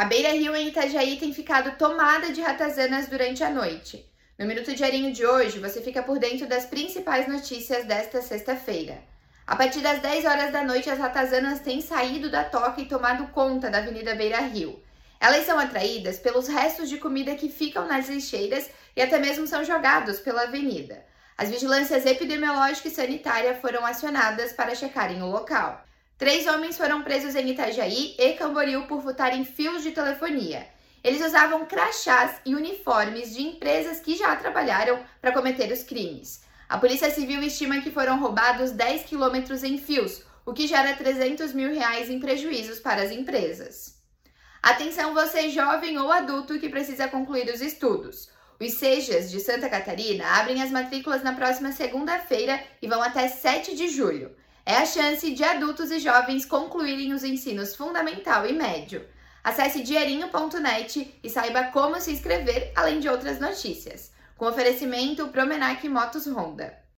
A Beira Rio em Itajaí tem ficado tomada de ratazanas durante a noite. No Minuto Diarinho de hoje, você fica por dentro das principais notícias desta sexta-feira. A partir das 10 horas da noite, as ratazanas têm saído da toca e tomado conta da Avenida Beira Rio. Elas são atraídas pelos restos de comida que ficam nas lixeiras e até mesmo são jogados pela avenida. As vigilâncias epidemiológica e sanitária foram acionadas para checarem o local. Três homens foram presos em Itajaí e Camboriú por furtarem fios de telefonia. Eles usavam crachás e uniformes de empresas que já trabalharam para cometer os crimes. A Polícia Civil estima que foram roubados 10 quilômetros em fios, o que gera 300 mil reais em prejuízos para as empresas. Atenção você jovem ou adulto que precisa concluir os estudos. Os SEJAs de Santa Catarina abrem as matrículas na próxima segunda-feira e vão até 7 de julho. É a chance de adultos e jovens concluírem os ensinos fundamental e médio. Acesse dinheirinho.net e saiba como se inscrever, além de outras notícias. Com oferecimento Promenac Motos Honda.